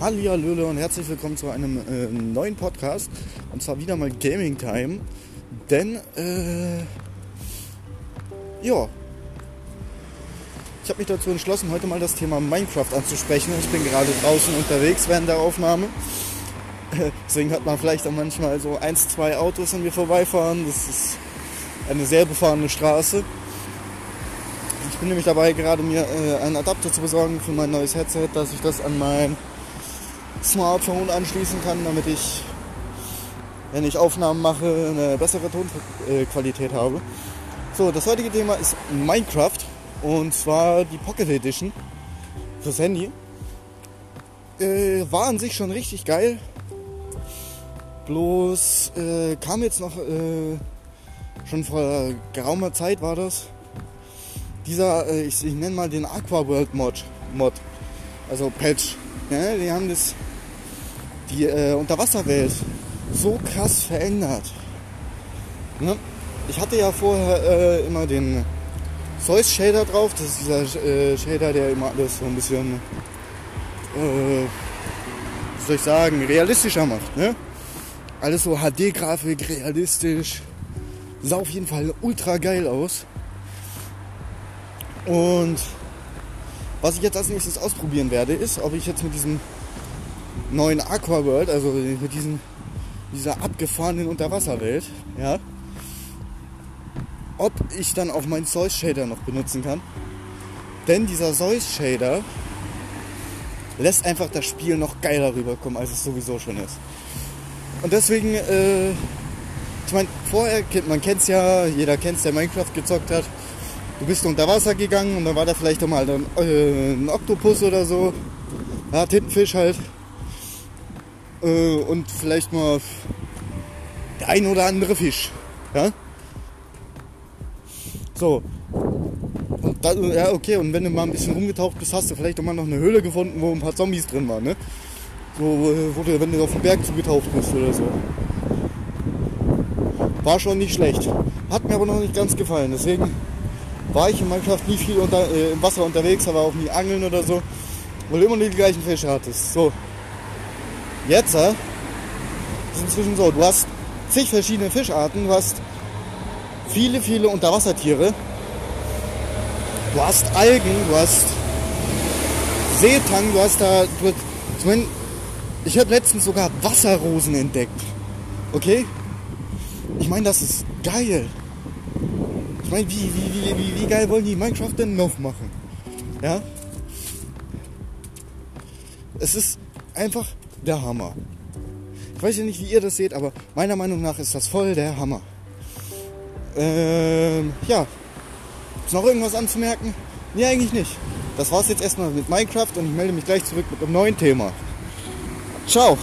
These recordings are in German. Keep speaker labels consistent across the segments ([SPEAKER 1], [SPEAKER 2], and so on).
[SPEAKER 1] Hallihallöle und herzlich willkommen zu einem äh, neuen Podcast. Und zwar wieder mal Gaming Time. Denn, äh, ja, ich habe mich dazu entschlossen, heute mal das Thema Minecraft anzusprechen. Ich bin gerade draußen unterwegs während der Aufnahme. Deswegen hat man vielleicht auch manchmal so eins, zwei Autos an mir vorbeifahren. Das ist eine sehr befahrene Straße. Ich bin nämlich dabei, gerade mir äh, einen Adapter zu besorgen für mein neues Headset, dass ich das an mein Smartphone anschließen kann, damit ich, wenn ich Aufnahmen mache, eine bessere Tonqualität habe. So, das heutige Thema ist Minecraft und zwar die Pocket Edition fürs Handy. Äh, war an sich schon richtig geil. Bloß äh, kam jetzt noch, äh, schon vor geraumer Zeit war das, dieser, äh, ich, ich nenne mal den Aqua World Mod, Mod also Patch. Ja, die haben das die äh, Unterwasserwelt so krass verändert. Ne? Ich hatte ja vorher äh, immer den Zeus Shader drauf. Das ist dieser äh, Shader, der immer alles so ein bisschen, äh, was soll ich sagen, realistischer macht. Ne? Alles so HD-Grafik, realistisch. Sah auf jeden Fall ultra geil aus. Und was ich jetzt als nächstes ausprobieren werde, ist, ob ich jetzt mit diesem neuen Aqua World, also mit diesen, dieser abgefahrenen Unterwasserwelt, ja, ob ich dann auch meinen Zeus Shader noch benutzen kann. Denn dieser Zeus Shader lässt einfach das Spiel noch geiler rüberkommen, als es sowieso schon ist. Und deswegen, äh, ich meine, vorher, man kennt es ja, jeder kennt es, der Minecraft gezockt hat. Du bist unter Wasser gegangen und dann war da vielleicht mal ein, äh, ein Oktopus oder so. Ja, Tintenfisch halt äh, und vielleicht mal der ein oder andere Fisch. Ja? So. Und dann, ja, okay, und wenn du mal ein bisschen rumgetaucht bist, hast du vielleicht auch mal noch eine Höhle gefunden, wo ein paar Zombies drin waren, ne? So, wo du, wenn du auf den Berg zugetaucht bist oder so. War schon nicht schlecht. Hat mir aber noch nicht ganz gefallen. Deswegen war ich in Minecraft nie viel unter, äh, im Wasser unterwegs, aber auch nie angeln oder so. Weil du immer nur die gleichen Fische hattest. So. Jetzt äh, ist inzwischen so, du hast zig verschiedene Fischarten, du hast viele, viele Unterwassertiere, du hast Algen, du hast Seetang, du hast da, du, ich meine, ich habe letztens sogar Wasserrosen entdeckt. Okay? Ich meine, das ist geil. Ich meine, wie, wie, wie, wie, geil wollen die Minecraft denn noch machen? Ja? Es ist einfach der Hammer. Ich weiß ja nicht, wie ihr das seht, aber meiner Meinung nach ist das voll der Hammer. Ähm, ja. Ist noch irgendwas anzumerken? Nee, eigentlich nicht. Das war's jetzt erstmal mit Minecraft und ich melde mich gleich zurück mit einem neuen Thema. Ciao!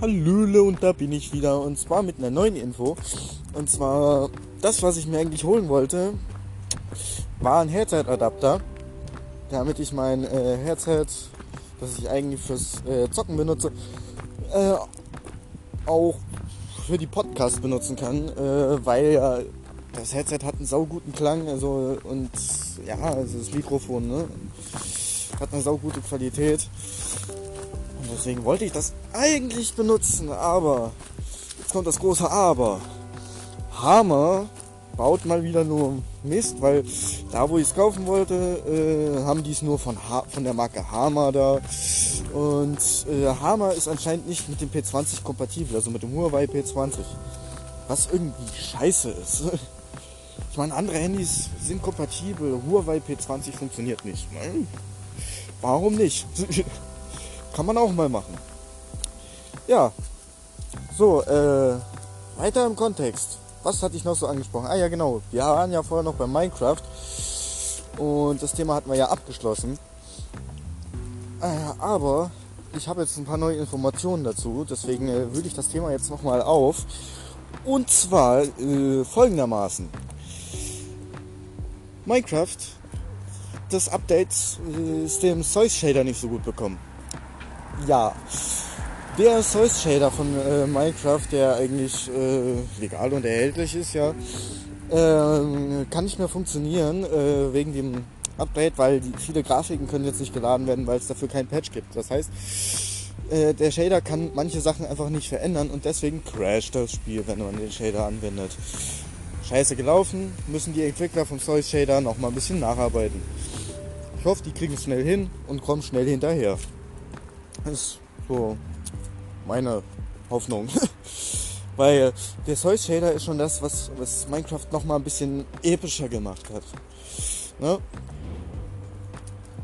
[SPEAKER 1] Hallöle und da bin ich wieder und zwar mit einer neuen Info. Und zwar das, was ich mir eigentlich holen wollte, war ein Headset-Adapter, damit ich mein äh, Headset, das ich eigentlich fürs äh, Zocken benutze, äh, auch für die Podcasts benutzen kann, äh, weil ja das Headset hat einen sauguten Klang, also und ja, also das Mikrofon, ne, hat eine saugute Qualität. Und deswegen wollte ich das eigentlich benutzen, aber jetzt kommt das große Aber. Hammer baut mal wieder nur Mist, weil da, wo ich es kaufen wollte, äh, haben die es nur von, ha von der Marke Hammer da. Und äh, Hammer ist anscheinend nicht mit dem P20 kompatibel, also mit dem Huawei P20. Was irgendwie scheiße ist. Ich meine, andere Handys sind kompatibel, Huawei P20 funktioniert nicht. Warum nicht? Kann man auch mal machen. Ja. So, äh, weiter im Kontext. Was hatte ich noch so angesprochen? Ah ja, genau. Wir waren ja vorher noch bei Minecraft. Und das Thema hatten wir ja abgeschlossen. Äh, aber ich habe jetzt ein paar neue Informationen dazu. Deswegen äh, würde ich das Thema jetzt nochmal auf. Und zwar äh, folgendermaßen. Minecraft, das Update äh, ist dem Source Shader nicht so gut bekommen. Ja, der Source Shader von äh, Minecraft, der eigentlich äh, legal und erhältlich ist, ja, äh, kann nicht mehr funktionieren äh, wegen dem Update, weil die, viele Grafiken können jetzt nicht geladen werden, weil es dafür kein Patch gibt. Das heißt, äh, der Shader kann manche Sachen einfach nicht verändern und deswegen crasht das Spiel, wenn man den Shader anwendet. Scheiße gelaufen, müssen die Entwickler vom Source Shader noch mal ein bisschen nacharbeiten. Ich hoffe, die kriegen es schnell hin und kommen schnell hinterher. Das ist so meine Hoffnung. Weil der Source Shader ist schon das, was, was Minecraft noch mal ein bisschen epischer gemacht hat. Ne?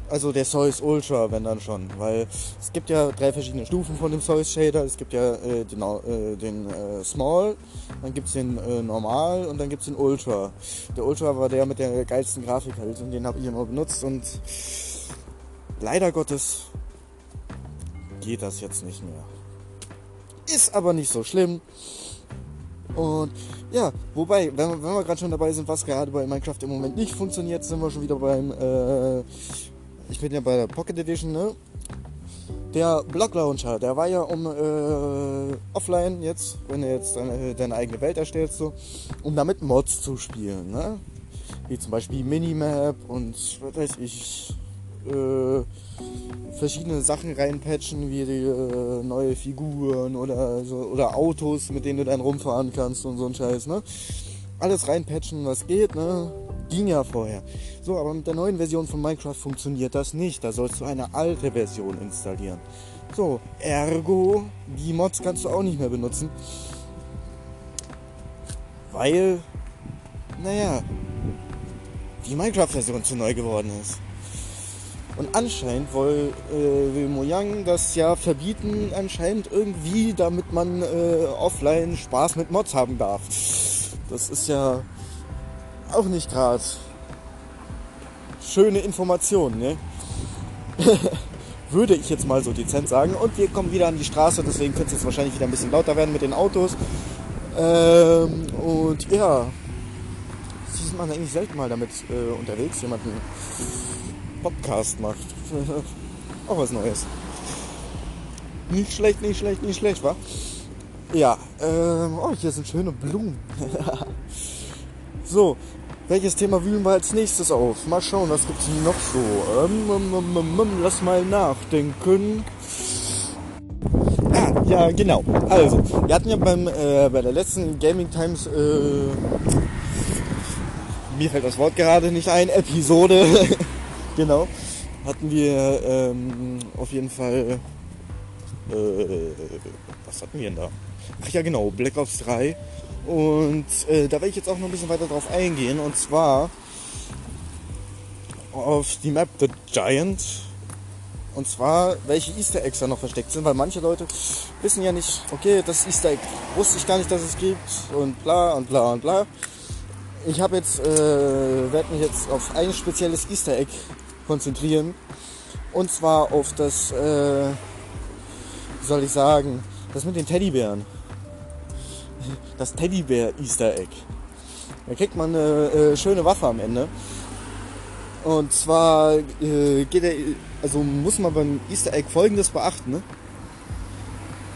[SPEAKER 1] Also der Source Ultra, wenn dann schon. Weil es gibt ja drei verschiedene Stufen von dem Source Shader. Es gibt ja äh, den, äh, den äh, Small, dann gibt es den äh, Normal und dann gibt es den Ultra. Der Ultra war der mit der geilsten Grafik halt und den habe ich immer benutzt und leider Gottes geht das jetzt nicht mehr. Ist aber nicht so schlimm. Und ja, wobei, wenn, wenn wir gerade schon dabei sind, was gerade bei Minecraft im Moment nicht funktioniert, sind wir schon wieder beim äh, ich bin ja bei der Pocket Edition, ne? Der Block Launcher, der war ja um äh, offline jetzt, wenn du jetzt deine, deine, eigene Welt erstellst, so, um damit Mods zu spielen, ne? Wie zum Beispiel Minimap und was weiß ich, äh, verschiedene Sachen reinpatchen, wie die äh, neue Figuren oder so, oder Autos, mit denen du dann rumfahren kannst und so ein Scheiß, ne? Alles reinpatchen, was geht, ne? Ging ja vorher. So, aber mit der neuen Version von Minecraft funktioniert das nicht. Da sollst du eine alte Version installieren. So, ergo, die Mods kannst du auch nicht mehr benutzen. Weil, naja, die Minecraft-Version zu neu geworden ist. Und anscheinend will, äh, will Mojang das ja verbieten, anscheinend irgendwie, damit man äh, offline Spaß mit Mods haben darf. Das ist ja auch nicht gerade schöne Information, ne? Würde ich jetzt mal so dezent sagen. Und wir kommen wieder an die Straße, deswegen könnte es jetzt wahrscheinlich wieder ein bisschen lauter werden mit den Autos. Ähm, und ja, sieht man eigentlich selten mal damit äh, unterwegs, jemanden Podcast macht. Auch was Neues. Nicht schlecht, nicht schlecht, nicht schlecht, wa? Ja, ähm, oh, hier sind schöne Blumen. so, welches Thema wühlen wir als nächstes auf? Mal schauen, was gibt's noch so? Ähm, ähm, ähm, ähm, lass mal nachdenken. Ah, ja, genau. Also, wir hatten ja beim, äh, bei der letzten Gaming Times, äh, mir fällt das Wort gerade nicht ein, Episode, genau, hatten wir ähm, auf jeden Fall, äh, was hatten wir denn da? Ach ja, genau, Black Ops 3 und äh, da werde ich jetzt auch noch ein bisschen weiter drauf eingehen. Und zwar auf die Map The Giant. Und zwar, welche Easter Eggs da noch versteckt sind, weil manche Leute wissen ja nicht, okay, das Easter Egg wusste ich gar nicht, dass es gibt und bla und bla und bla. Ich habe jetzt, äh, werde mich jetzt auf ein spezielles Easter Egg konzentrieren. Und zwar auf das, äh, wie soll ich sagen, das mit den Teddybären das Teddybär Easter Egg. Da kriegt man eine äh, schöne Waffe am Ende. Und zwar äh, geht er, also muss man beim Easter Egg folgendes beachten. Ne?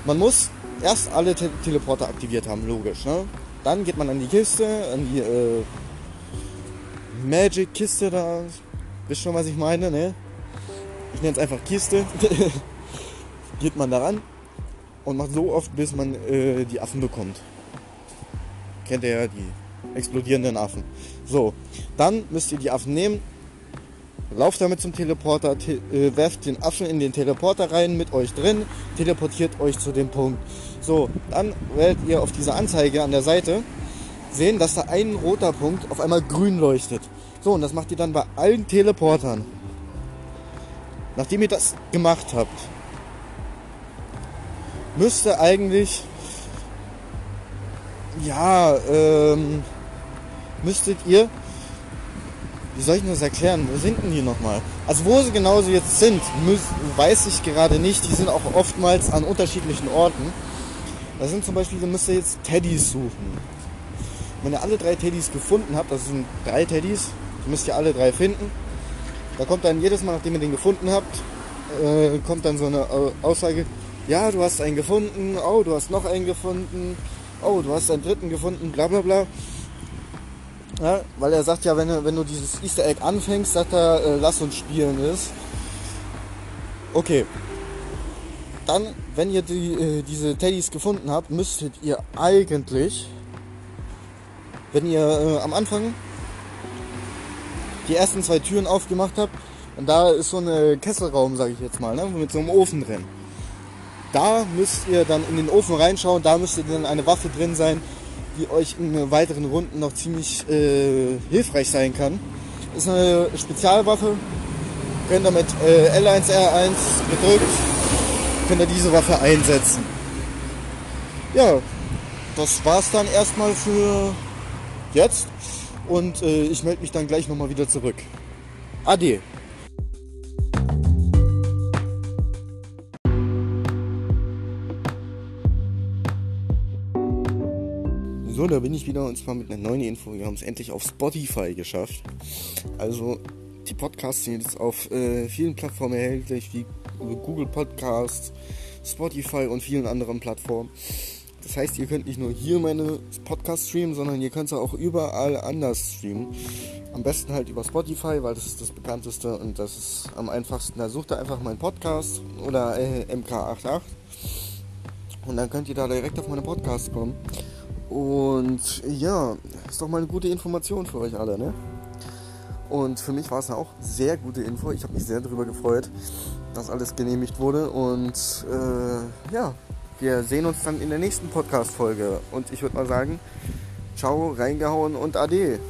[SPEAKER 1] Man muss erst alle Te Teleporter aktiviert haben, logisch. Ne? Dann geht man an die Kiste, an die äh, Magic-Kiste da. Wisst schon, was ich meine, ne? Ich nenne es einfach Kiste. geht man daran und macht so oft, bis man äh, die Affen bekommt kennt ihr ja die explodierenden Affen. So, dann müsst ihr die Affen nehmen, lauft damit zum Teleporter, te äh, werft den Affen in den Teleporter rein mit euch drin, teleportiert euch zu dem Punkt. So, dann werdet ihr auf dieser Anzeige an der Seite sehen, dass da ein roter Punkt auf einmal grün leuchtet. So, und das macht ihr dann bei allen Teleportern. Nachdem ihr das gemacht habt, müsste eigentlich ja, ähm, müsstet ihr, wie soll ich das erklären, wo sind denn die nochmal? Also wo sie genauso jetzt sind, weiß ich gerade nicht. Die sind auch oftmals an unterschiedlichen Orten. Da sind zum Beispiel, da müsst ihr jetzt Teddys suchen. Wenn ihr alle drei Teddys gefunden habt, das sind drei Teddys, müsst ihr alle drei finden. Da kommt dann jedes Mal, nachdem ihr den gefunden habt, äh, kommt dann so eine Aussage, ja, du hast einen gefunden, oh, du hast noch einen gefunden, oh, du hast einen dritten gefunden, bla bla bla. Ja, weil er sagt ja, wenn du, wenn du dieses Easter Egg anfängst, sagt er, äh, lass uns spielen ist. Okay. Dann, wenn ihr die, äh, diese Teddys gefunden habt, müsstet ihr eigentlich, wenn ihr äh, am Anfang die ersten zwei Türen aufgemacht habt, und da ist so ein Kesselraum, sage ich jetzt mal, ne, mit so einem Ofen drin. Da müsst ihr dann in den Ofen reinschauen, da müsste dann eine Waffe drin sein, die euch in weiteren Runden noch ziemlich äh, hilfreich sein kann. Ist eine Spezialwaffe. Könnt ihr mit äh, L1, R1 gedrückt, könnt ihr diese Waffe einsetzen. Ja, das war's dann erstmal für jetzt. Und äh, ich melde mich dann gleich nochmal wieder zurück. Ade. So, da bin ich wieder und zwar mit einer neuen Info. Wir haben es endlich auf Spotify geschafft. Also die Podcasts sind jetzt auf äh, vielen Plattformen erhältlich, wie Google Podcasts, Spotify und vielen anderen Plattformen. Das heißt, ihr könnt nicht nur hier meine Podcasts streamen, sondern ihr könnt es auch überall anders streamen. Am besten halt über Spotify, weil das ist das bekannteste und das ist am einfachsten. Da sucht ihr einfach meinen Podcast oder äh, MK88 und dann könnt ihr da direkt auf meine Podcasts kommen. Und ja, ist doch mal eine gute Information für euch alle, ne? Und für mich war es auch sehr gute Info. Ich habe mich sehr darüber gefreut, dass alles genehmigt wurde. Und äh, ja, wir sehen uns dann in der nächsten Podcast-Folge. Und ich würde mal sagen, ciao, reingehauen und ade.